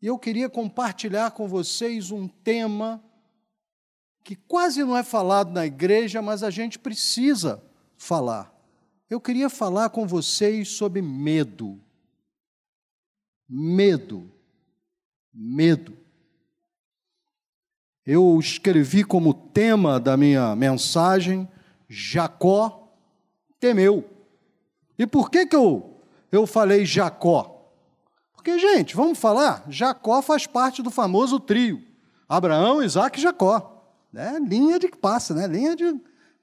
E eu queria compartilhar com vocês um tema que quase não é falado na igreja, mas a gente precisa falar. Eu queria falar com vocês sobre medo. Medo. Medo. Eu escrevi como tema da minha mensagem Jacó temeu. E por que, que eu, eu falei Jacó? Porque, gente, vamos falar, Jacó faz parte do famoso trio: Abraão, Isaac e Jacó. Né? Linha de que passa, né? linha, de,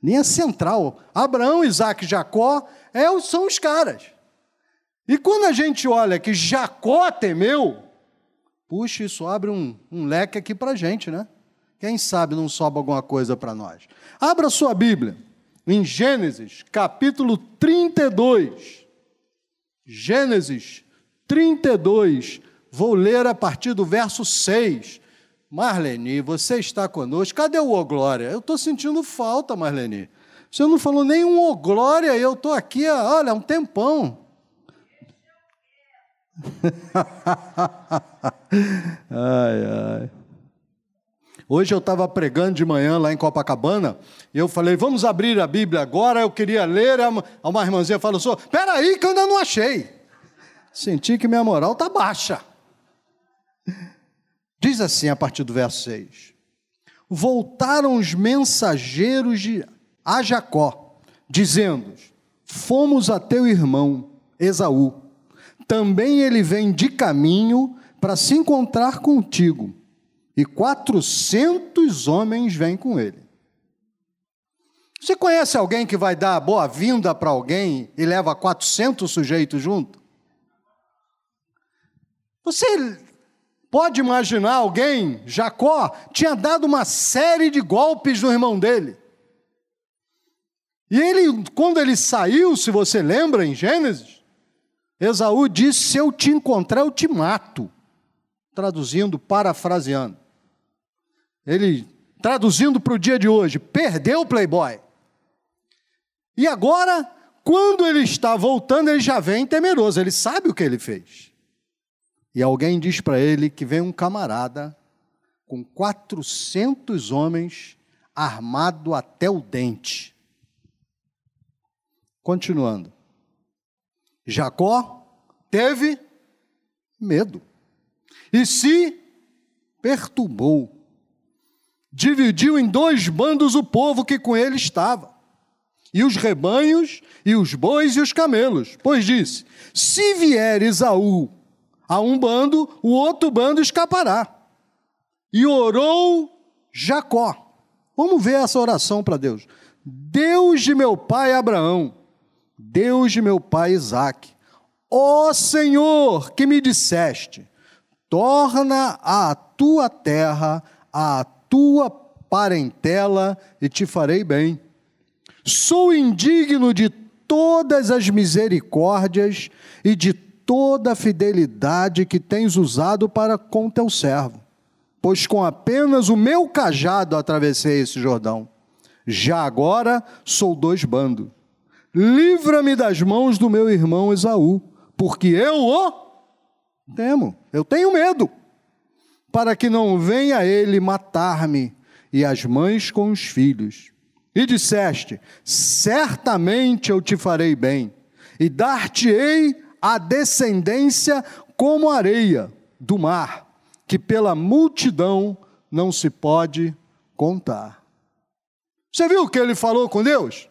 linha central. Abraão, Isaac e Jacó é, são os caras. E quando a gente olha que Jacó temeu, puxa, isso abre um, um leque aqui para a gente, né? Quem sabe não sobe alguma coisa para nós. Abra sua Bíblia em Gênesis, capítulo 32. Gênesis 32. Vou ler a partir do verso 6. Marlene, você está conosco. Cadê o Ô Glória? Eu estou sentindo falta, Marlene. Você não falou nenhum Ô Glória, eu estou aqui, olha, há um tempão. ai, ai. Hoje eu estava pregando de manhã lá em Copacabana, e eu falei, vamos abrir a Bíblia agora, eu queria ler, uma irmãzinha falou, assim, peraí que eu ainda não achei. Senti que minha moral está baixa. Diz assim a partir do verso 6: Voltaram os mensageiros de, a Jacó, dizendo: Fomos a teu irmão Esaú. Também ele vem de caminho para se encontrar contigo e quatrocentos homens vêm com ele. Você conhece alguém que vai dar boa-vinda para alguém e leva 400 sujeitos junto? Você pode imaginar alguém, Jacó, tinha dado uma série de golpes no irmão dele. E ele, quando ele saiu, se você lembra em Gênesis, Esaú disse: Se eu te encontrar, eu te mato. Traduzindo, parafraseando. Ele, traduzindo para o dia de hoje, perdeu o playboy. E agora, quando ele está voltando, ele já vem temeroso, ele sabe o que ele fez. E alguém diz para ele que vem um camarada com 400 homens armado até o dente. Continuando. Jacó teve medo e se perturbou dividiu em dois bandos o povo que com ele estava, e os rebanhos, e os bois e os camelos, pois disse: Se vier Esaú a um bando, o outro bando escapará. E orou Jacó. Vamos ver essa oração para Deus. Deus de meu pai Abraão, Deus de meu pai Isaque, ó Senhor que me disseste, torna a tua terra a tua parentela e te farei bem. Sou indigno de todas as misericórdias e de toda a fidelidade que tens usado para com teu servo, pois com apenas o meu cajado atravessei esse Jordão. Já agora sou dois bandos. Livra-me das mãos do meu irmão Esaú, porque eu o temo, eu tenho medo para que não venha ele matar-me e as mães com os filhos. E disseste: Certamente eu te farei bem, e dar-te-ei a descendência como areia do mar, que pela multidão não se pode contar. Você viu o que ele falou com Deus?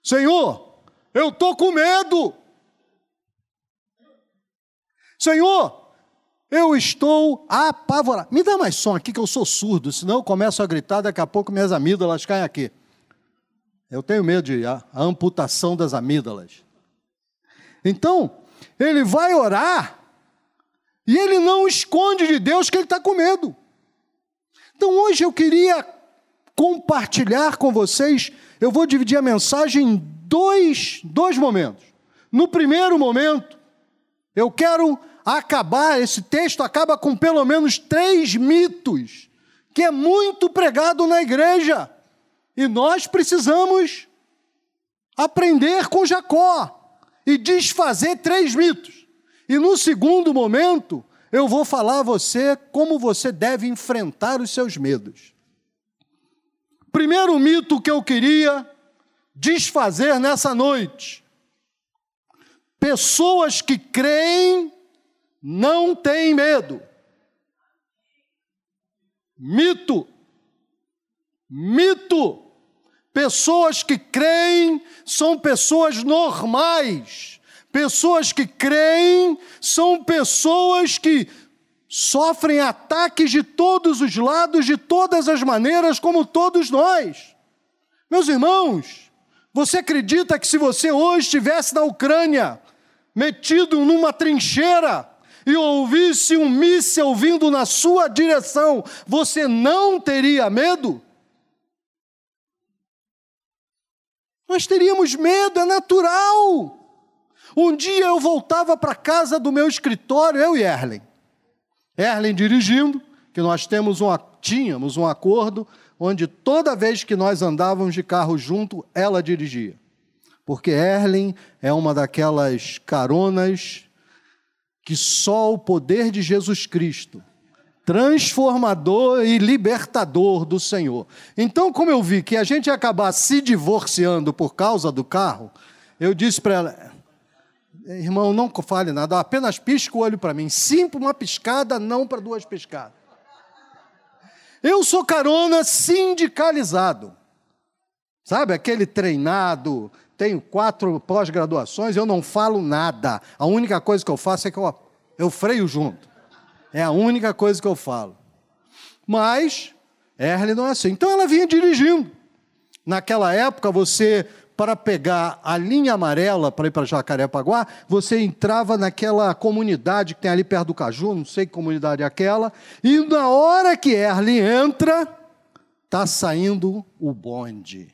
Senhor, eu estou com medo. Senhor, eu estou apavorado. Me dá mais som aqui que eu sou surdo, senão eu começo a gritar, daqui a pouco minhas amígdalas caem aqui. Eu tenho medo de a, a amputação das amígdalas. Então, ele vai orar e ele não esconde de Deus que ele está com medo. Então, hoje eu queria compartilhar com vocês, eu vou dividir a mensagem em dois, dois momentos. No primeiro momento, eu quero acabar, esse texto acaba com pelo menos três mitos, que é muito pregado na igreja. E nós precisamos aprender com Jacó e desfazer três mitos. E no segundo momento, eu vou falar a você como você deve enfrentar os seus medos. Primeiro mito que eu queria desfazer nessa noite. Pessoas que creem não têm medo. Mito. Mito. Pessoas que creem são pessoas normais. Pessoas que creem são pessoas que sofrem ataques de todos os lados, de todas as maneiras, como todos nós. Meus irmãos, você acredita que se você hoje estivesse na Ucrânia, metido numa trincheira, e ouvisse um míssil vindo na sua direção, você não teria medo? Nós teríamos medo, é natural. Um dia eu voltava para casa do meu escritório, eu e Erlen. Erlen dirigindo, que nós temos um, tínhamos um acordo onde toda vez que nós andávamos de carro junto, ela dirigia. Porque Erlen é uma daquelas caronas que só o poder de Jesus Cristo, transformador e libertador do Senhor. Então, como eu vi que a gente ia acabar se divorciando por causa do carro, eu disse para ela: irmão, não fale nada, apenas pisca o olho para mim. Sim para uma piscada, não para duas piscadas. Eu sou carona sindicalizado. Sabe, aquele treinado, tenho quatro pós-graduações, eu não falo nada. A única coisa que eu faço é que eu, eu freio junto. É a única coisa que eu falo. Mas, Erle não é assim. Então ela vinha dirigindo. Naquela época, você para pegar a linha amarela para ir para Jacarepaguá, você entrava naquela comunidade que tem ali perto do Caju, não sei que comunidade é aquela, e na hora que Erle entra, está saindo o bonde.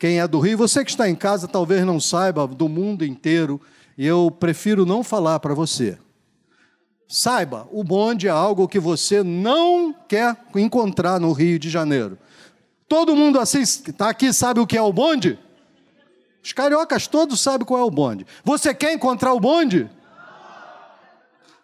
Quem é do Rio, você que está em casa talvez não saiba, do mundo inteiro, e eu prefiro não falar para você. Saiba, o bonde é algo que você não quer encontrar no Rio de Janeiro. Todo mundo assim, está aqui, sabe o que é o bonde? Os cariocas todos sabem qual é o bonde. Você quer encontrar o bonde?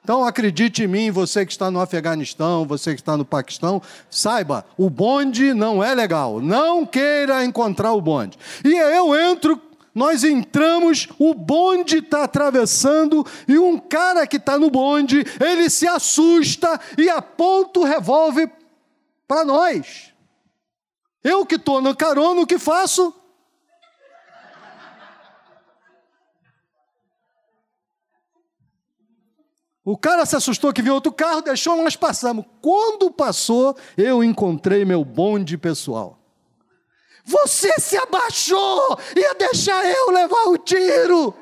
Então acredite em mim, você que está no Afeganistão, você que está no Paquistão, saiba, o bonde não é legal. Não queira encontrar o bonde. E eu entro, nós entramos, o bonde está atravessando e um cara que está no bonde, ele se assusta e aponta o revólver para nós. Eu que estou no carona, o que faço? O cara se assustou que viu outro carro, deixou, nós passamos. Quando passou, eu encontrei meu bonde pessoal. Você se abaixou, ia deixar eu levar o tiro.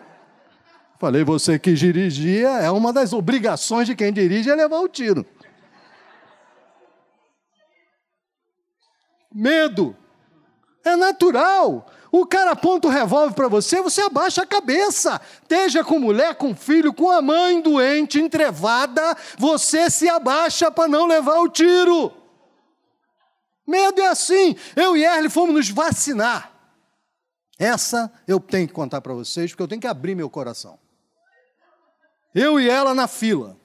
Falei, você que dirigia, é uma das obrigações de quem dirige é levar o tiro. Medo. É natural. O cara aponta o revólver para você, você abaixa a cabeça. Esteja com mulher, com filho, com a mãe doente, entrevada, você se abaixa para não levar o tiro. Medo é assim. Eu e Erle fomos nos vacinar. Essa eu tenho que contar para vocês, porque eu tenho que abrir meu coração. Eu e ela na fila.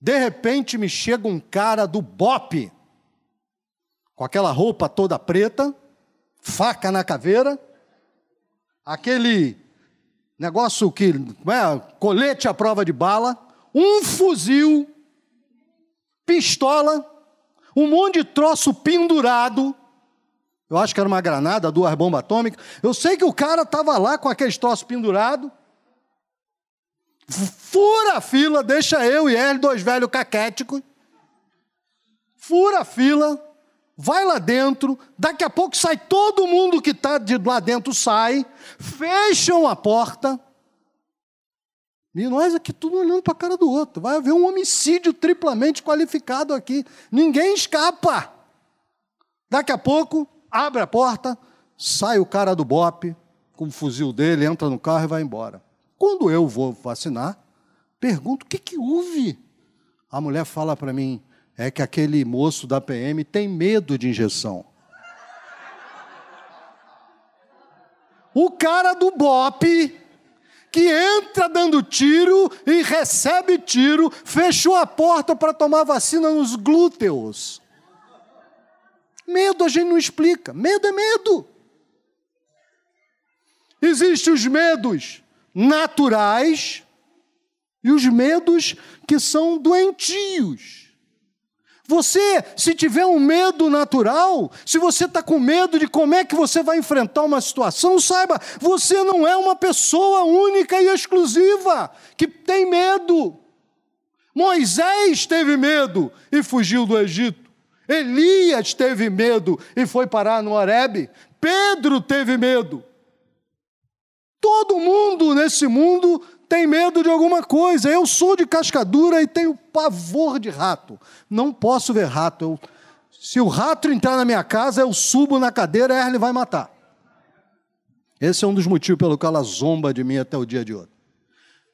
De repente me chega um cara do BOP, com aquela roupa toda preta, faca na caveira, aquele negócio que é, colete à prova de bala, um fuzil, pistola, um monte de troço pendurado. Eu acho que era uma granada, duas bombas atômicas. Eu sei que o cara estava lá com aqueles troços pendurados. Fura a fila, deixa eu e ele, dois velhos caquéticos. Fura a fila, vai lá dentro, daqui a pouco sai todo mundo que está de lá dentro, sai, fecham a porta, e nós aqui tudo olhando para a cara do outro. Vai haver um homicídio triplamente qualificado aqui. Ninguém escapa. Daqui a pouco, abre a porta, sai o cara do BOP com o fuzil dele, entra no carro e vai embora. Quando eu vou vacinar, pergunto: o que, que houve? A mulher fala para mim: é que aquele moço da PM tem medo de injeção. O cara do BOP, que entra dando tiro e recebe tiro, fechou a porta para tomar vacina nos glúteos. Medo a gente não explica. Medo é medo. Existem os medos naturais e os medos que são doentios. Você, se tiver um medo natural, se você está com medo de como é que você vai enfrentar uma situação, saiba, você não é uma pessoa única e exclusiva que tem medo. Moisés teve medo e fugiu do Egito. Elias teve medo e foi parar no Horebe. Pedro teve medo. Todo mundo nesse mundo tem medo de alguma coisa. Eu sou de cascadura e tenho pavor de rato. Não posso ver rato. Eu, se o rato entrar na minha casa, eu subo na cadeira e ele vai matar. Esse é um dos motivos pelo qual ela zomba de mim até o dia de hoje.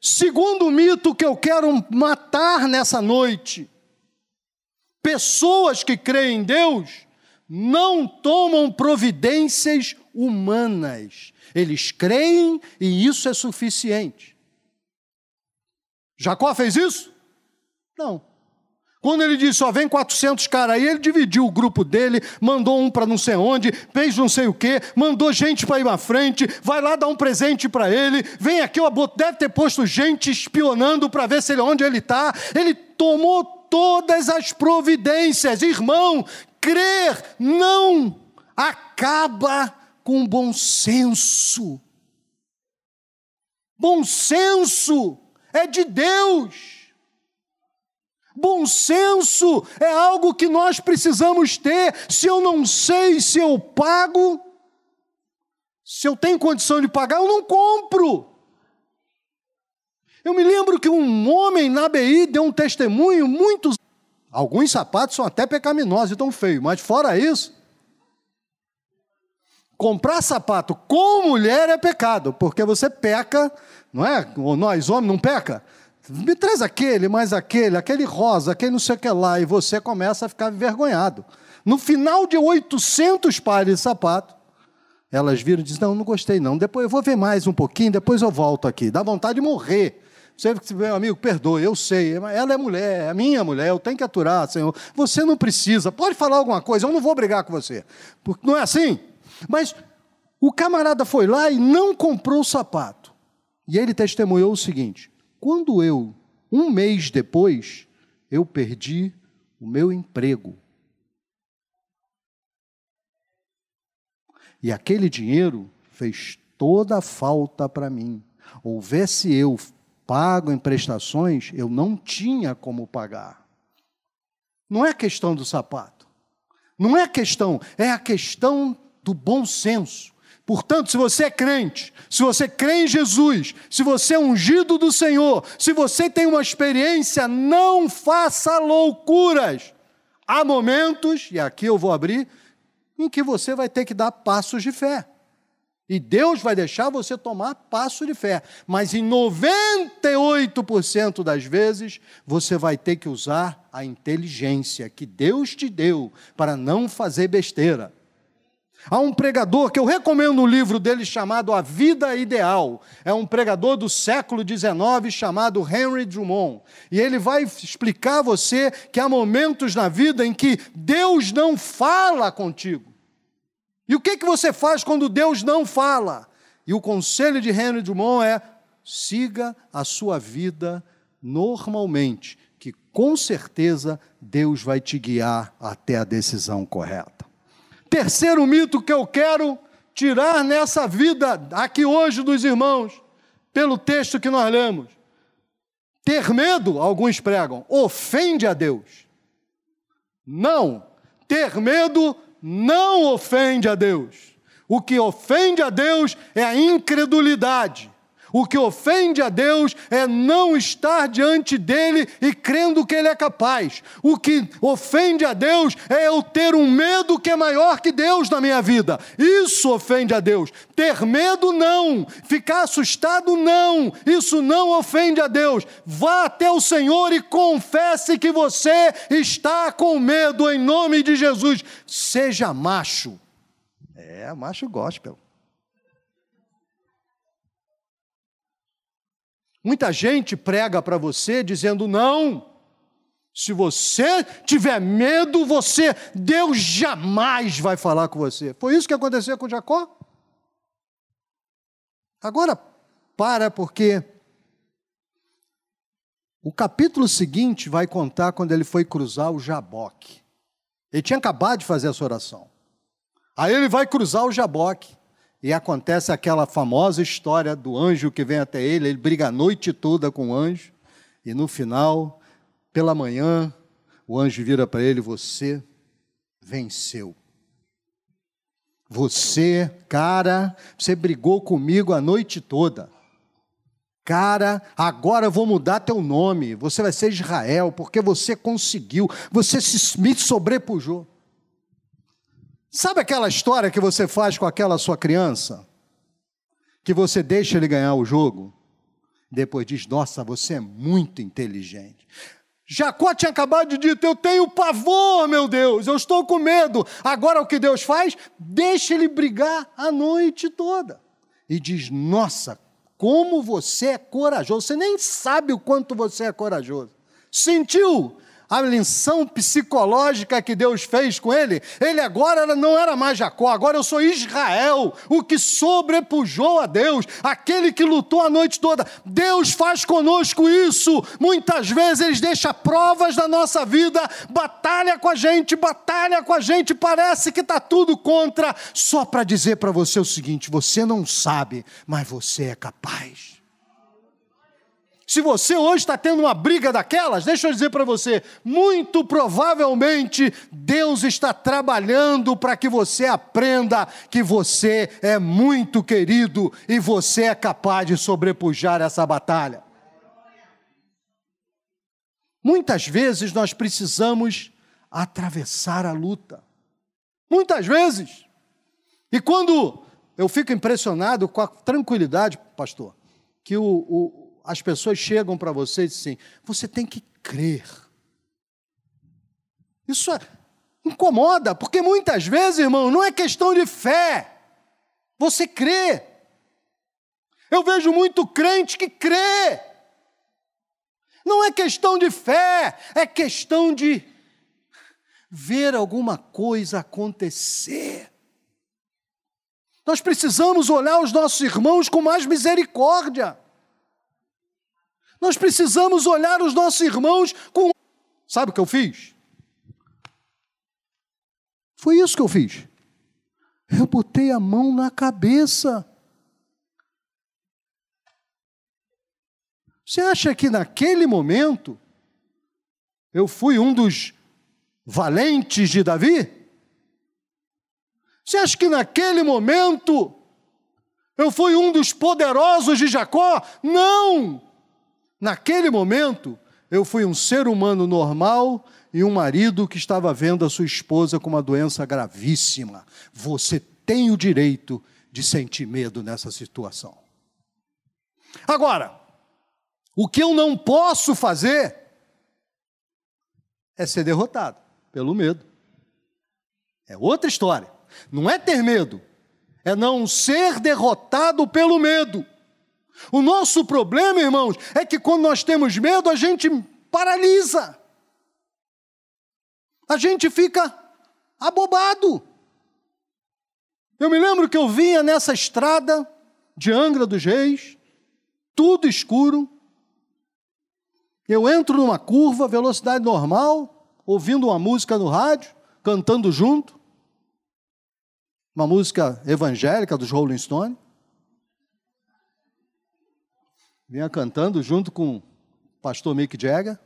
Segundo mito que eu quero matar nessa noite: pessoas que creem em Deus não tomam providências humanas. Eles creem e isso é suficiente. Jacó fez isso? Não. Quando ele disse, só vem 400 caras aí, ele dividiu o grupo dele, mandou um para não sei onde, fez não sei o quê, mandou gente para ir à frente, vai lá dar um presente para ele, vem aqui, deve ter posto gente espionando para ver se ele, onde ele está. Ele tomou todas as providências. Irmão, crer não acaba com bom senso. Bom senso é de Deus. Bom senso é algo que nós precisamos ter. Se eu não sei se eu pago, se eu tenho condição de pagar, eu não compro. Eu me lembro que um homem na BI deu um testemunho muito. Alguns sapatos são até pecaminosos e tão feios, mas fora isso, comprar sapato com mulher é pecado, porque você peca não é? Ou nós, homens, não peca? Me traz aquele, mais aquele, aquele rosa, aquele não sei o que lá, e você começa a ficar envergonhado. No final de 800 pares de sapato, elas viram e dizem: Não, não gostei, não. Depois eu vou ver mais um pouquinho, depois eu volto aqui. Dá vontade de morrer. Você, meu amigo, perdoe, eu sei. Ela é mulher, é minha mulher, eu tenho que aturar, Senhor. Você não precisa, pode falar alguma coisa, eu não vou brigar com você. Porque não é assim? Mas o camarada foi lá e não comprou o sapato. E ele testemunhou o seguinte: quando eu, um mês depois, eu perdi o meu emprego. E aquele dinheiro fez toda a falta para mim. Houvesse eu pago em prestações, eu não tinha como pagar. Não é questão do sapato. Não é questão, é a questão do bom senso. Portanto, se você é crente, se você crê em Jesus, se você é ungido do Senhor, se você tem uma experiência, não faça loucuras. Há momentos, e aqui eu vou abrir, em que você vai ter que dar passos de fé. E Deus vai deixar você tomar passo de fé. Mas em 98% das vezes, você vai ter que usar a inteligência que Deus te deu para não fazer besteira. Há um pregador que eu recomendo um livro dele chamado A Vida Ideal. É um pregador do século XIX chamado Henry Drummond. E ele vai explicar a você que há momentos na vida em que Deus não fala contigo. E o que, que você faz quando Deus não fala? E o conselho de Henry Drummond é: siga a sua vida normalmente, que com certeza Deus vai te guiar até a decisão correta. Terceiro mito que eu quero tirar nessa vida aqui hoje dos irmãos, pelo texto que nós lemos. Ter medo, alguns pregam, ofende a Deus. Não, ter medo não ofende a Deus. O que ofende a Deus é a incredulidade. O que ofende a Deus é não estar diante dele e crendo que ele é capaz. O que ofende a Deus é eu ter um medo que é maior que Deus na minha vida. Isso ofende a Deus. Ter medo, não. Ficar assustado, não. Isso não ofende a Deus. Vá até o Senhor e confesse que você está com medo em nome de Jesus. Seja macho. É, macho gospel. Muita gente prega para você dizendo: não, se você tiver medo, você, Deus jamais vai falar com você. Foi isso que aconteceu com Jacó? Agora, para, porque o capítulo seguinte vai contar quando ele foi cruzar o Jaboque. Ele tinha acabado de fazer essa oração. Aí ele vai cruzar o Jaboque. E acontece aquela famosa história do anjo que vem até ele, ele briga a noite toda com o anjo, e no final, pela manhã, o anjo vira para ele: Você venceu. Você, cara, você brigou comigo a noite toda. Cara, agora eu vou mudar teu nome. Você vai ser Israel, porque você conseguiu, você se, me sobrepujou. Sabe aquela história que você faz com aquela sua criança? Que você deixa ele ganhar o jogo? Depois diz: Nossa, você é muito inteligente. Jacó tinha acabado de dizer: Eu tenho pavor, meu Deus, eu estou com medo. Agora o que Deus faz? Deixa ele brigar a noite toda. E diz: Nossa, como você é corajoso. Você nem sabe o quanto você é corajoso. Sentiu? A lição psicológica que Deus fez com ele, ele agora não era mais Jacó, agora eu sou Israel, o que sobrepujou a Deus, aquele que lutou a noite toda. Deus faz conosco isso. Muitas vezes ele deixa provas da nossa vida, batalha com a gente, batalha com a gente, parece que está tudo contra, só para dizer para você o seguinte: você não sabe, mas você é capaz. Se você hoje está tendo uma briga daquelas, deixa eu dizer para você, muito provavelmente Deus está trabalhando para que você aprenda que você é muito querido e você é capaz de sobrepujar essa batalha. Muitas vezes nós precisamos atravessar a luta. Muitas vezes. E quando eu fico impressionado com a tranquilidade, pastor, que o, o as pessoas chegam para você e dizem assim: você tem que crer. Isso é, incomoda, porque muitas vezes, irmão, não é questão de fé. Você crê. Eu vejo muito crente que crê. Não é questão de fé, é questão de ver alguma coisa acontecer. Nós precisamos olhar os nossos irmãos com mais misericórdia. Nós precisamos olhar os nossos irmãos com. Sabe o que eu fiz? Foi isso que eu fiz. Eu botei a mão na cabeça. Você acha que naquele momento eu fui um dos valentes de Davi? Você acha que naquele momento eu fui um dos poderosos de Jacó? Não! Naquele momento, eu fui um ser humano normal e um marido que estava vendo a sua esposa com uma doença gravíssima. Você tem o direito de sentir medo nessa situação. Agora, o que eu não posso fazer é ser derrotado pelo medo. É outra história. Não é ter medo, é não ser derrotado pelo medo. O nosso problema, irmãos, é que quando nós temos medo, a gente paralisa. A gente fica abobado. Eu me lembro que eu vinha nessa estrada de Angra dos Reis, tudo escuro. Eu entro numa curva, velocidade normal, ouvindo uma música no rádio, cantando junto. Uma música evangélica dos Rolling Stones. Vinha cantando junto com o pastor Mick Jagger.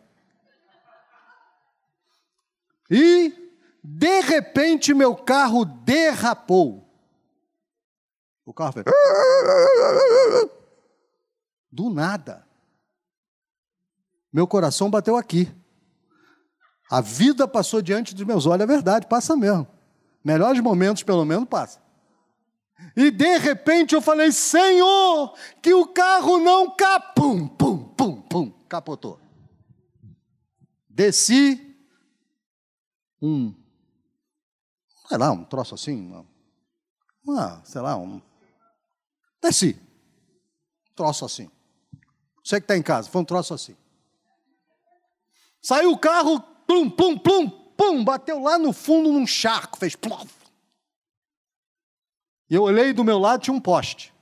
E, de repente, meu carro derrapou. O carro fez. Do nada. Meu coração bateu aqui. A vida passou diante dos meus olhos, é verdade, passa mesmo. Melhores momentos, pelo menos, passa. E de repente eu falei: Senhor, que o carro não capum, pum, pum, pum, capotou. Desci um, sei lá, um troço assim, uma, uma sei lá, um. Desci, troço assim. Você que está em casa, foi um troço assim. Saiu o carro, plum, plum, plum, pum, bateu lá no fundo num charco, fez plum. E eu olhei do meu lado, tinha um poste.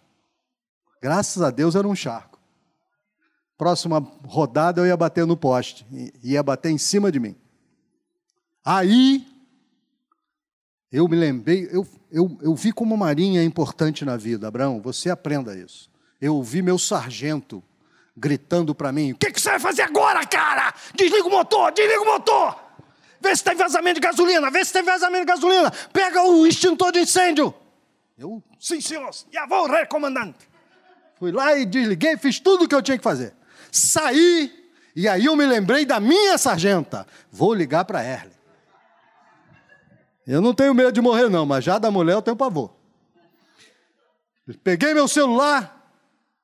Graças a Deus era um charco. Próxima rodada eu ia bater no poste, ia bater em cima de mim. Aí eu me lembrei, eu, eu, eu vi como Marinha é importante na vida, Abraão, você aprenda isso. Eu ouvi meu sargento gritando para mim: O que, que você vai fazer agora, cara? Desliga o motor, desliga o motor! Vê se tem vazamento de gasolina, vê se tem vazamento de gasolina, pega o extintor de incêndio. Eu, sim, senhor, já vou, recomandante. Fui lá e desliguei, fiz tudo o que eu tinha que fazer. Saí, e aí eu me lembrei da minha sargenta. Vou ligar para a Eu não tenho medo de morrer, não, mas já da mulher eu tenho pavor. Peguei meu celular,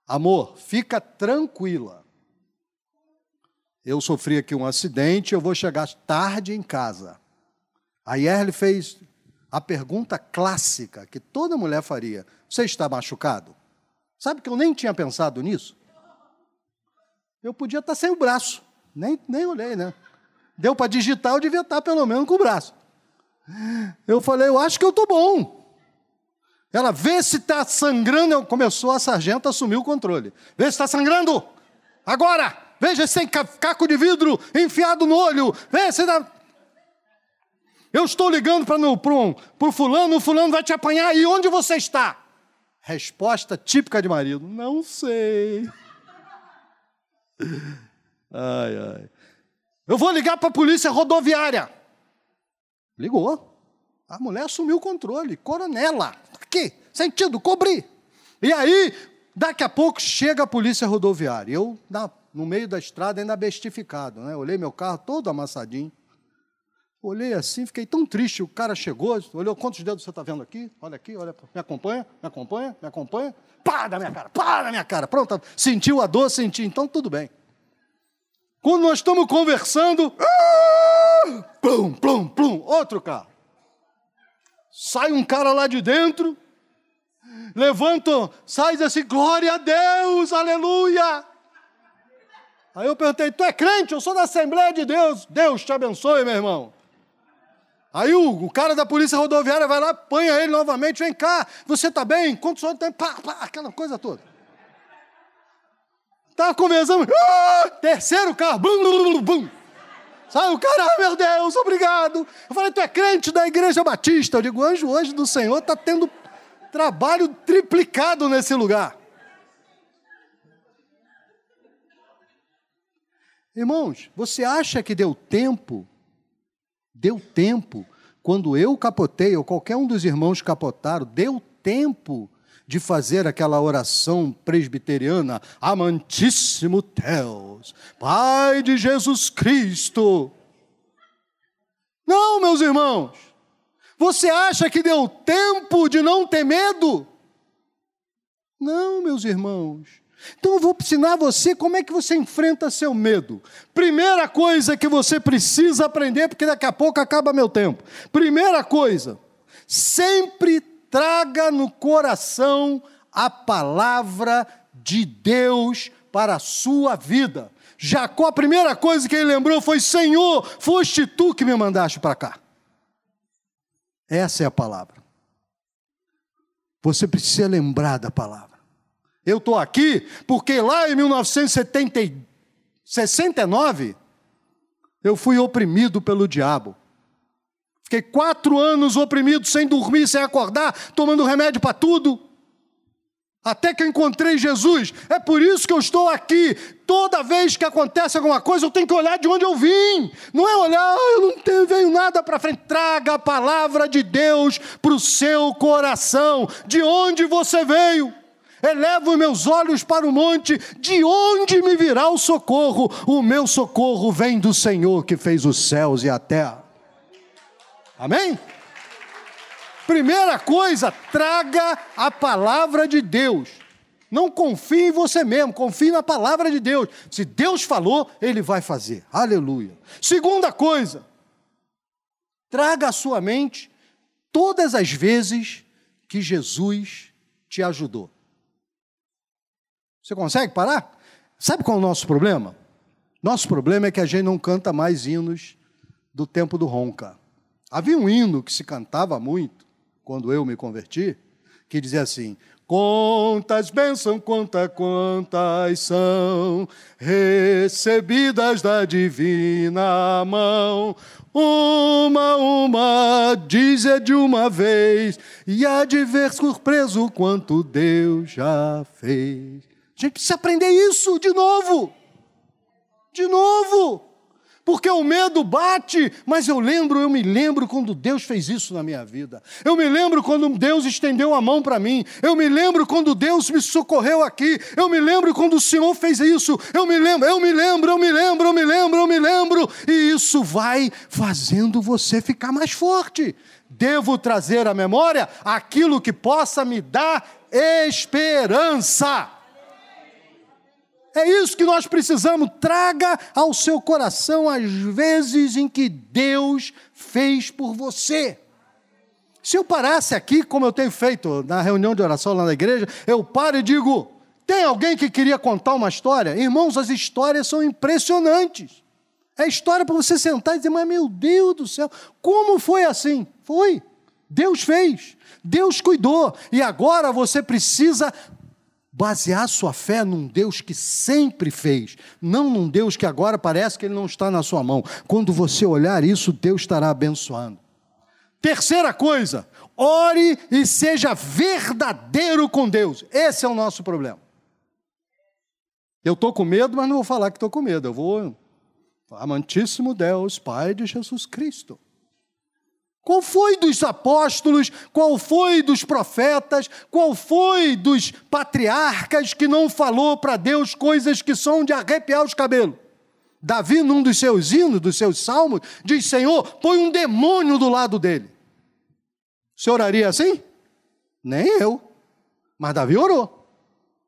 Amor, fica tranquila. Eu sofri aqui um acidente, eu vou chegar tarde em casa. A Yerle fez a pergunta clássica que toda mulher faria: Você está machucado? Sabe que eu nem tinha pensado nisso? Eu podia estar sem o braço, nem, nem olhei, né? Deu para digitar, eu devia estar pelo menos com o braço. Eu falei: Eu acho que eu estou bom. Ela vê se está sangrando. Começou a sargenta a assumir o controle. Vê se está sangrando. Agora! Veja se tem caco de vidro enfiado no olho. Vê se dá. Eu estou ligando para o fulano, o fulano vai te apanhar. E onde você está? Resposta típica de marido: Não sei. Ai, ai. Eu vou ligar para a polícia rodoviária. Ligou. A mulher assumiu o controle. Coronela. Aqui, sentido, cobrir. E aí, daqui a pouco chega a polícia rodoviária. Eu, na, no meio da estrada, ainda bestificado, né? Olhei meu carro todo amassadinho. Olhei assim, fiquei tão triste. O cara chegou, olhou quantos dedos você está vendo aqui? Olha aqui, olha, me acompanha, me acompanha, me acompanha. Pá da minha cara, pá da minha cara. Pronto, sentiu a dor, senti, então tudo bem. Quando nós estamos conversando, ah, plum, plum, plum, outro carro. Sai um cara lá de dentro, levanta, sai assim, glória a Deus, aleluia. Aí eu perguntei, tu é crente? Eu sou da Assembleia de Deus. Deus te abençoe, meu irmão. Aí o, o cara da polícia rodoviária vai lá, apanha ele novamente, vem cá, você está bem? Quantos anos tem? Pá, pá, aquela coisa toda. Estava conversando, ah, terceiro carro, bum, bum, bum. Sabe, o cara, ah, meu Deus, obrigado. Eu falei, tu é crente da igreja batista. Eu digo, anjo hoje do Senhor está tendo trabalho triplicado nesse lugar. Irmãos, você acha que deu tempo? Deu tempo. Quando eu capotei, ou qualquer um dos irmãos capotaram, deu tempo de fazer aquela oração presbiteriana, amantíssimo Deus, Pai de Jesus Cristo. Não, meus irmãos, você acha que deu tempo de não ter medo? Não, meus irmãos. Então eu vou ensinar você como é que você enfrenta seu medo. Primeira coisa que você precisa aprender, porque daqui a pouco acaba meu tempo. Primeira coisa, sempre traga no coração a palavra de Deus para a sua vida. Jacó, a primeira coisa que ele lembrou foi: Senhor, foste tu que me mandaste para cá. Essa é a palavra. Você precisa lembrar da palavra. Eu estou aqui porque lá em 1969 eu fui oprimido pelo diabo. Fiquei quatro anos oprimido, sem dormir, sem acordar, tomando remédio para tudo. Até que eu encontrei Jesus. É por isso que eu estou aqui. Toda vez que acontece alguma coisa, eu tenho que olhar de onde eu vim. Não é olhar, ah, eu não tenho, venho nada para frente. Traga a palavra de Deus para o seu coração. De onde você veio? Elevo meus olhos para o monte, de onde me virá o socorro? O meu socorro vem do Senhor que fez os céus e a terra. Amém? Primeira coisa, traga a palavra de Deus. Não confie em você mesmo, confie na palavra de Deus. Se Deus falou, Ele vai fazer. Aleluia. Segunda coisa, traga à sua mente todas as vezes que Jesus te ajudou. Você consegue parar? Sabe qual é o nosso problema? Nosso problema é que a gente não canta mais hinos do tempo do ronca. Havia um hino que se cantava muito quando eu me converti, que dizia assim: Quantas bênçãos, quantas, quantas são recebidas da divina mão. Uma, uma, dizer de uma vez, e há de ver surpreso quanto Deus já fez. A gente precisa aprender isso de novo. De novo. Porque o medo bate, mas eu lembro, eu me lembro quando Deus fez isso na minha vida. Eu me lembro quando Deus estendeu a mão para mim. Eu me lembro quando Deus me socorreu aqui. Eu me lembro quando o Senhor fez isso. Eu me lembro, eu me lembro, eu me lembro, eu me lembro, eu me lembro. E isso vai fazendo você ficar mais forte. Devo trazer à memória aquilo que possa me dar esperança. É isso que nós precisamos. Traga ao seu coração as vezes em que Deus fez por você. Se eu parasse aqui, como eu tenho feito na reunião de oração lá na igreja, eu paro e digo: tem alguém que queria contar uma história? Irmãos, as histórias são impressionantes. É história para você sentar e dizer, mas meu Deus do céu, como foi assim? Foi. Deus fez, Deus cuidou, e agora você precisa basear sua fé num Deus que sempre fez, não num Deus que agora parece que ele não está na sua mão. Quando você olhar isso, Deus estará abençoando. Terceira coisa, ore e seja verdadeiro com Deus. Esse é o nosso problema. Eu estou com medo, mas não vou falar que estou com medo. Eu vou. Amantíssimo Deus, Pai de Jesus Cristo. Qual foi dos apóstolos, qual foi dos profetas, qual foi dos patriarcas que não falou para Deus coisas que são de arrepiar os cabelos? Davi, num dos seus hinos, dos seus salmos, diz: Senhor, põe um demônio do lado dele. Você oraria assim? Nem eu. Mas Davi orou,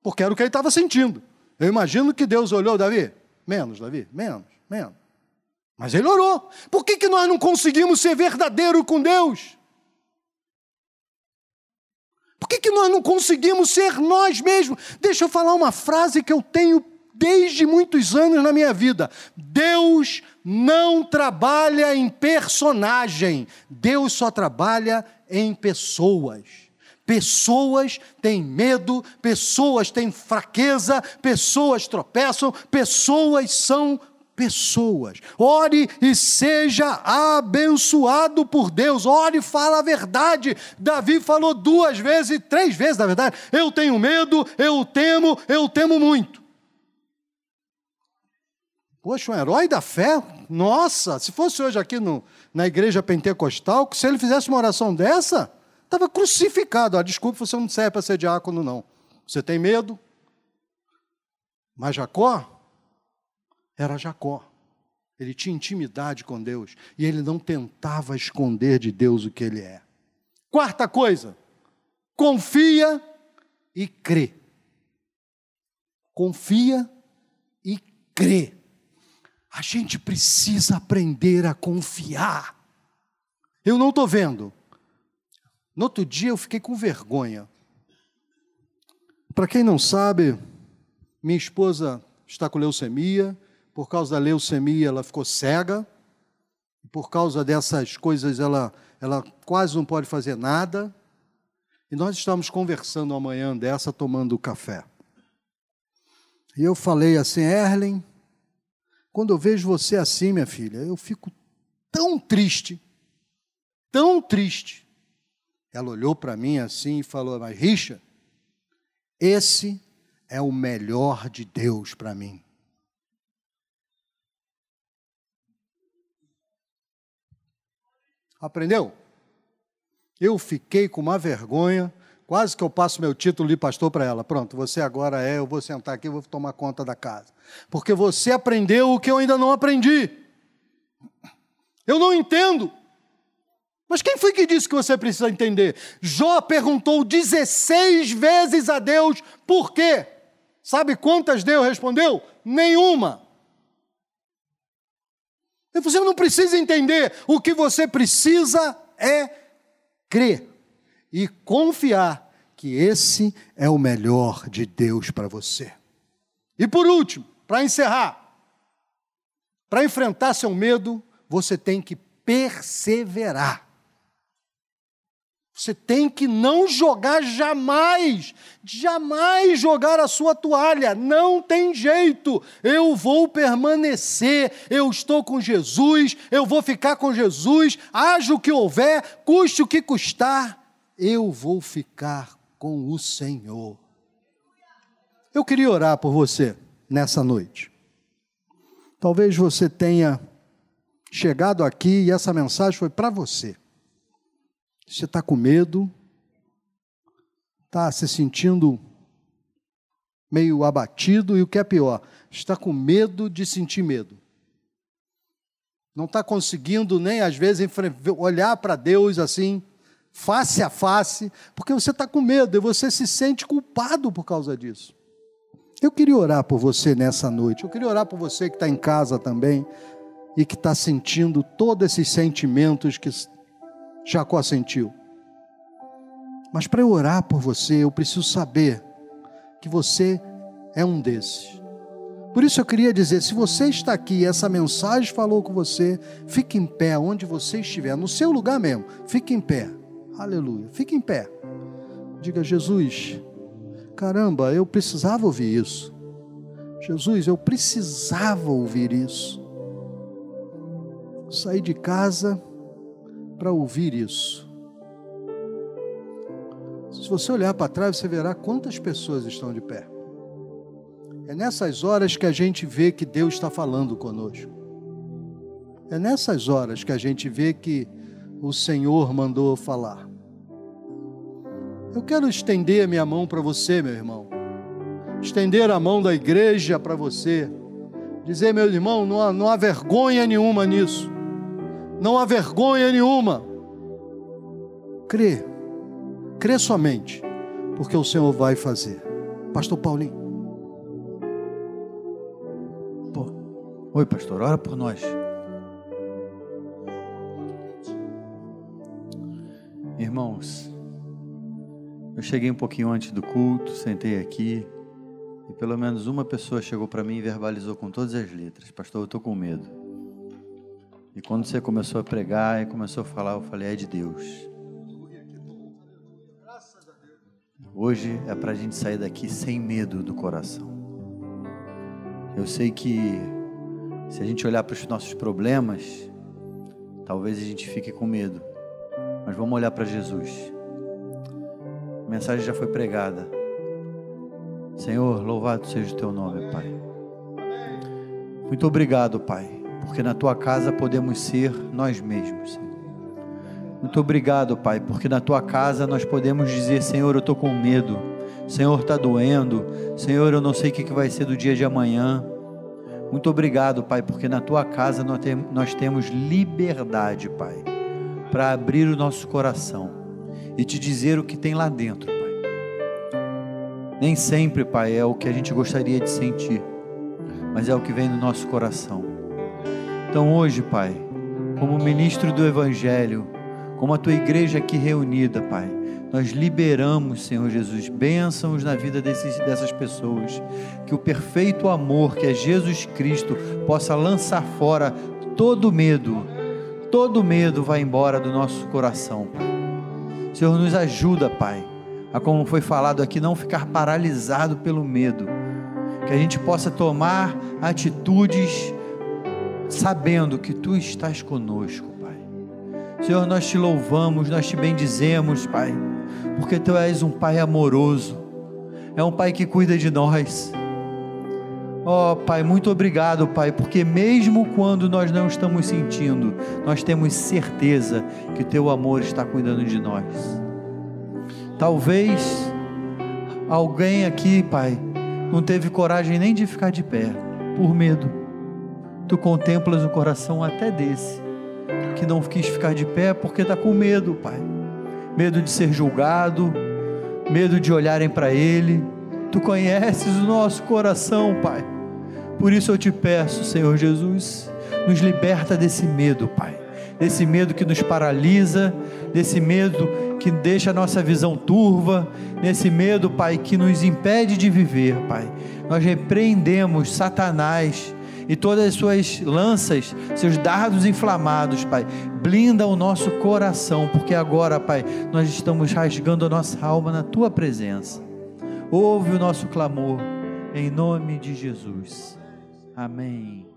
porque era o que ele estava sentindo. Eu imagino que Deus olhou, Davi, menos, Davi, menos, menos. Mas ele orou. Por que, que nós não conseguimos ser verdadeiro com Deus? Por que, que nós não conseguimos ser nós mesmos? Deixa eu falar uma frase que eu tenho desde muitos anos na minha vida. Deus não trabalha em personagem, Deus só trabalha em pessoas. Pessoas têm medo, pessoas têm fraqueza, pessoas tropeçam, pessoas são pessoas. Ore e seja abençoado por Deus. Ore e fala a verdade. Davi falou duas vezes, três vezes, na verdade. Eu tenho medo, eu temo, eu temo muito. Poxa, um herói da fé? Nossa, se fosse hoje aqui no, na igreja pentecostal, se ele fizesse uma oração dessa, estava crucificado. Ah, desculpe, você não serve para ser diácono, não. Você tem medo? Mas Jacó era Jacó. Ele tinha intimidade com Deus e ele não tentava esconder de Deus o que ele é. Quarta coisa, confia e crê. Confia e crê. A gente precisa aprender a confiar. Eu não estou vendo. No outro dia eu fiquei com vergonha. Para quem não sabe, minha esposa está com leucemia por causa da leucemia, ela ficou cega. Por causa dessas coisas, ela, ela quase não pode fazer nada. E nós estamos conversando amanhã dessa, tomando café. E eu falei assim, Erlen, quando eu vejo você assim, minha filha, eu fico tão triste, tão triste. Ela olhou para mim assim e falou, mas Richa, esse é o melhor de Deus para mim. Aprendeu? Eu fiquei com uma vergonha, quase que eu passo meu título de pastor para ela. Pronto, você agora é, eu vou sentar aqui vou tomar conta da casa. Porque você aprendeu o que eu ainda não aprendi. Eu não entendo. Mas quem foi que disse que você precisa entender? Jó perguntou 16 vezes a Deus por quê. Sabe quantas Deus respondeu? Nenhuma. Você não precisa entender, o que você precisa é crer e confiar que esse é o melhor de Deus para você. E por último, para encerrar, para enfrentar seu medo, você tem que perseverar. Você tem que não jogar jamais, jamais jogar a sua toalha, não tem jeito. Eu vou permanecer, eu estou com Jesus, eu vou ficar com Jesus, haja o que houver, custe o que custar, eu vou ficar com o Senhor. Eu queria orar por você nessa noite. Talvez você tenha chegado aqui e essa mensagem foi para você. Você está com medo, está se sentindo meio abatido e o que é pior, está com medo de sentir medo. Não está conseguindo nem às vezes olhar para Deus assim, face a face, porque você está com medo e você se sente culpado por causa disso. Eu queria orar por você nessa noite, eu queria orar por você que está em casa também e que está sentindo todos esses sentimentos que Jacó sentiu. Mas para eu orar por você, eu preciso saber que você é um desses. Por isso eu queria dizer: se você está aqui essa mensagem falou com você, fique em pé onde você estiver, no seu lugar mesmo, fique em pé. Aleluia. Fique em pé. Diga, Jesus, caramba, eu precisava ouvir isso. Jesus, eu precisava ouvir isso. Saí de casa para ouvir isso. Se você olhar para trás, você verá quantas pessoas estão de pé. É nessas horas que a gente vê que Deus está falando conosco. É nessas horas que a gente vê que o Senhor mandou falar. Eu quero estender a minha mão para você, meu irmão. Estender a mão da igreja para você. Dizer, meu irmão, não há, não há vergonha nenhuma nisso. Não há vergonha nenhuma. Crê. Crê somente, porque o Senhor vai fazer. Pastor Paulinho. Pô. Oi, pastor, ora por nós. Irmãos, eu cheguei um pouquinho antes do culto, sentei aqui, e pelo menos uma pessoa chegou para mim e verbalizou com todas as letras: Pastor, eu estou com medo. E quando você começou a pregar e começou a falar, eu falei: É de Deus. Hoje é para a gente sair daqui sem medo do coração. Eu sei que se a gente olhar para os nossos problemas, talvez a gente fique com medo, mas vamos olhar para Jesus. A mensagem já foi pregada. Senhor, louvado seja o teu nome, Pai. Muito obrigado, Pai, porque na tua casa podemos ser nós mesmos, Senhor. Muito obrigado, Pai, porque na tua casa nós podemos dizer: Senhor, eu estou com medo, Senhor, está doendo, Senhor, eu não sei o que vai ser do dia de amanhã. Muito obrigado, Pai, porque na tua casa nós temos liberdade, Pai, para abrir o nosso coração e te dizer o que tem lá dentro, Pai. Nem sempre, Pai, é o que a gente gostaria de sentir, mas é o que vem do nosso coração. Então hoje, Pai, como ministro do Evangelho, como a tua igreja aqui reunida, Pai. Nós liberamos, Senhor Jesus, bênçãos na vida desses, dessas pessoas. Que o perfeito amor, que é Jesus Cristo, possa lançar fora todo medo. Todo medo vai embora do nosso coração, Pai. Senhor, nos ajuda, Pai, a como foi falado aqui, não ficar paralisado pelo medo. Que a gente possa tomar atitudes sabendo que Tu estás conosco Senhor, nós te louvamos, nós te bendizemos, Pai, porque Tu és um Pai amoroso, é um Pai que cuida de nós. Ó oh, Pai, muito obrigado, Pai, porque mesmo quando nós não estamos sentindo, nós temos certeza que Teu amor está cuidando de nós. Talvez alguém aqui, Pai, não teve coragem nem de ficar de pé, por medo. Tu contemplas o coração até desse que não quis ficar de pé porque está com medo, Pai. Medo de ser julgado, medo de olharem para Ele. Tu conheces o nosso coração, Pai. Por isso eu te peço, Senhor Jesus, nos liberta desse medo, Pai. desse medo que nos paralisa, desse medo que deixa a nossa visão turva, nesse medo, Pai, que nos impede de viver, Pai. Nós repreendemos Satanás e todas as suas lanças, seus dardos inflamados, Pai. Blinda o nosso coração, porque agora, Pai, nós estamos rasgando a nossa alma na tua presença. Ouve o nosso clamor, em nome de Jesus. Amém.